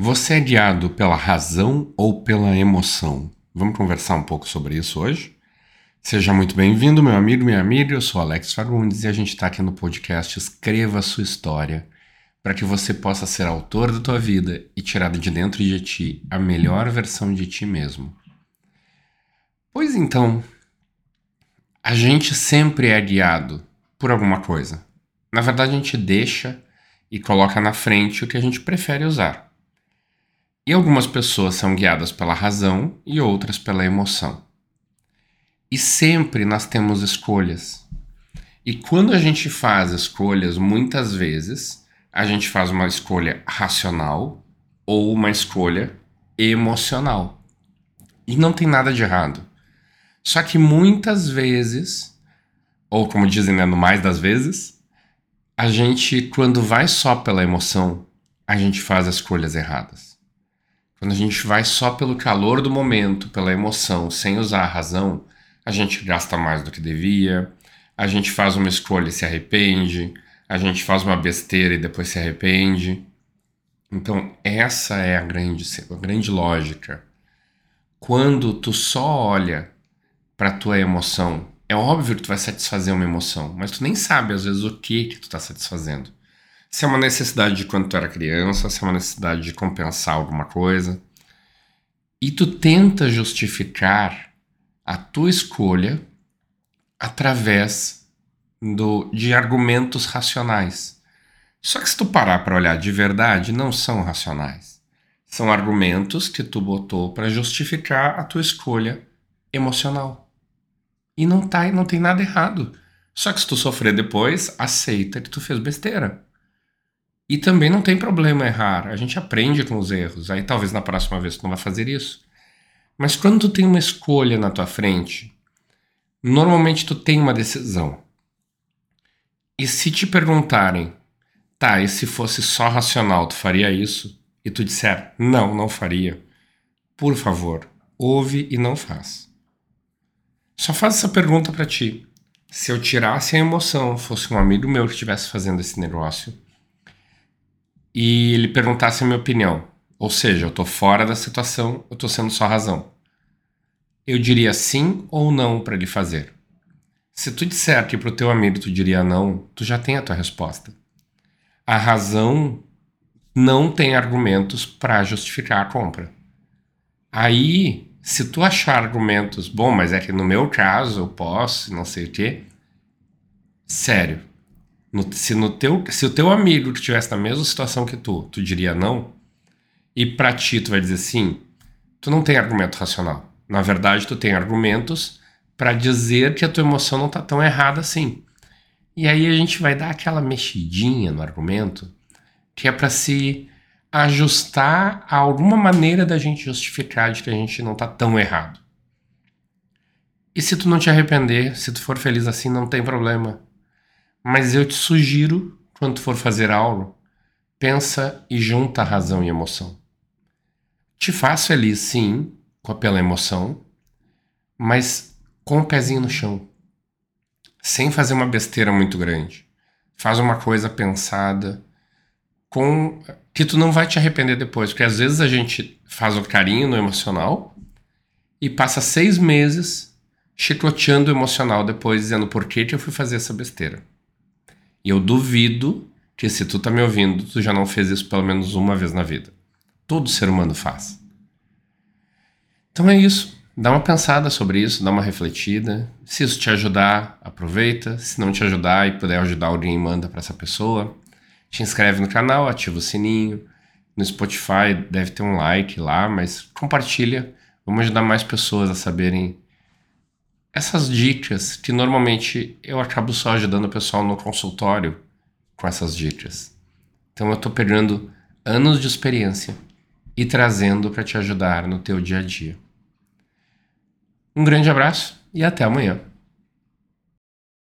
Você é guiado pela razão ou pela emoção? Vamos conversar um pouco sobre isso hoje? Seja muito bem-vindo, meu amigo, minha amiga. Eu sou Alex Fagundes e a gente está aqui no podcast Escreva Sua História para que você possa ser autor da tua vida e tirar de dentro de ti a melhor versão de ti mesmo. Pois então, a gente sempre é guiado por alguma coisa. Na verdade, a gente deixa e coloca na frente o que a gente prefere usar. E algumas pessoas são guiadas pela razão e outras pela emoção. E sempre nós temos escolhas. E quando a gente faz escolhas, muitas vezes, a gente faz uma escolha racional ou uma escolha emocional. E não tem nada de errado. Só que muitas vezes, ou como dizem, né, no mais das vezes, a gente, quando vai só pela emoção, a gente faz escolhas erradas. Quando a gente vai só pelo calor do momento, pela emoção, sem usar a razão, a gente gasta mais do que devia, a gente faz uma escolha e se arrepende, a gente faz uma besteira e depois se arrepende. Então, essa é a grande, a grande lógica. Quando tu só olha para tua emoção, é óbvio que tu vai satisfazer uma emoção, mas tu nem sabe às vezes o que que tu tá satisfazendo. Se é uma necessidade de quando tu era criança, se é uma necessidade de compensar alguma coisa. E tu tenta justificar a tua escolha através do, de argumentos racionais. Só que se tu parar para olhar de verdade, não são racionais. São argumentos que tu botou para justificar a tua escolha emocional. E não tá, não tem nada errado. Só que se tu sofrer depois, aceita que tu fez besteira. E também não tem problema errar, a gente aprende com os erros. Aí talvez na próxima vez tu não vai fazer isso. Mas quando tu tem uma escolha na tua frente, normalmente tu tem uma decisão. E se te perguntarem, tá, e se fosse só racional, tu faria isso? E tu disser, não, não faria. Por favor, ouve e não faz. Só faz essa pergunta para ti. Se eu tirasse a emoção, fosse um amigo meu que estivesse fazendo esse negócio, e ele perguntasse a minha opinião, ou seja, eu tô fora da situação, eu tô sendo só razão. Eu diria sim ou não para ele fazer. Se tu disser que pro teu amigo tu diria não, tu já tem a tua resposta. A razão não tem argumentos para justificar a compra. Aí, se tu achar argumentos, bom, mas é que no meu caso eu posso, não sei o quê. Sério, no, se, no teu, se o teu amigo que estivesse na mesma situação que tu, tu diria não, e pra ti tu vai dizer sim, tu não tem argumento racional. Na verdade, tu tem argumentos para dizer que a tua emoção não tá tão errada assim. E aí a gente vai dar aquela mexidinha no argumento, que é para se ajustar a alguma maneira da gente justificar de que a gente não tá tão errado. E se tu não te arrepender, se tu for feliz assim, não tem problema. Mas eu te sugiro, quando for fazer algo, pensa e junta razão e emoção. Te faz feliz, sim, pela emoção, mas com o pezinho no chão. Sem fazer uma besteira muito grande. Faz uma coisa pensada, com que tu não vai te arrepender depois. Porque às vezes a gente faz o carinho no emocional e passa seis meses chicoteando o emocional depois, dizendo por que, que eu fui fazer essa besteira. E eu duvido que se tu tá me ouvindo, tu já não fez isso pelo menos uma vez na vida. Todo ser humano faz. Então é isso. Dá uma pensada sobre isso, dá uma refletida. Se isso te ajudar, aproveita. Se não te ajudar e puder ajudar alguém, manda para essa pessoa. Te inscreve no canal, ativa o sininho. No Spotify deve ter um like lá, mas compartilha. Vamos ajudar mais pessoas a saberem essas dicas que normalmente eu acabo só ajudando o pessoal no consultório com essas dicas. Então eu estou pegando anos de experiência e trazendo para te ajudar no teu dia a dia. Um grande abraço e até amanhã.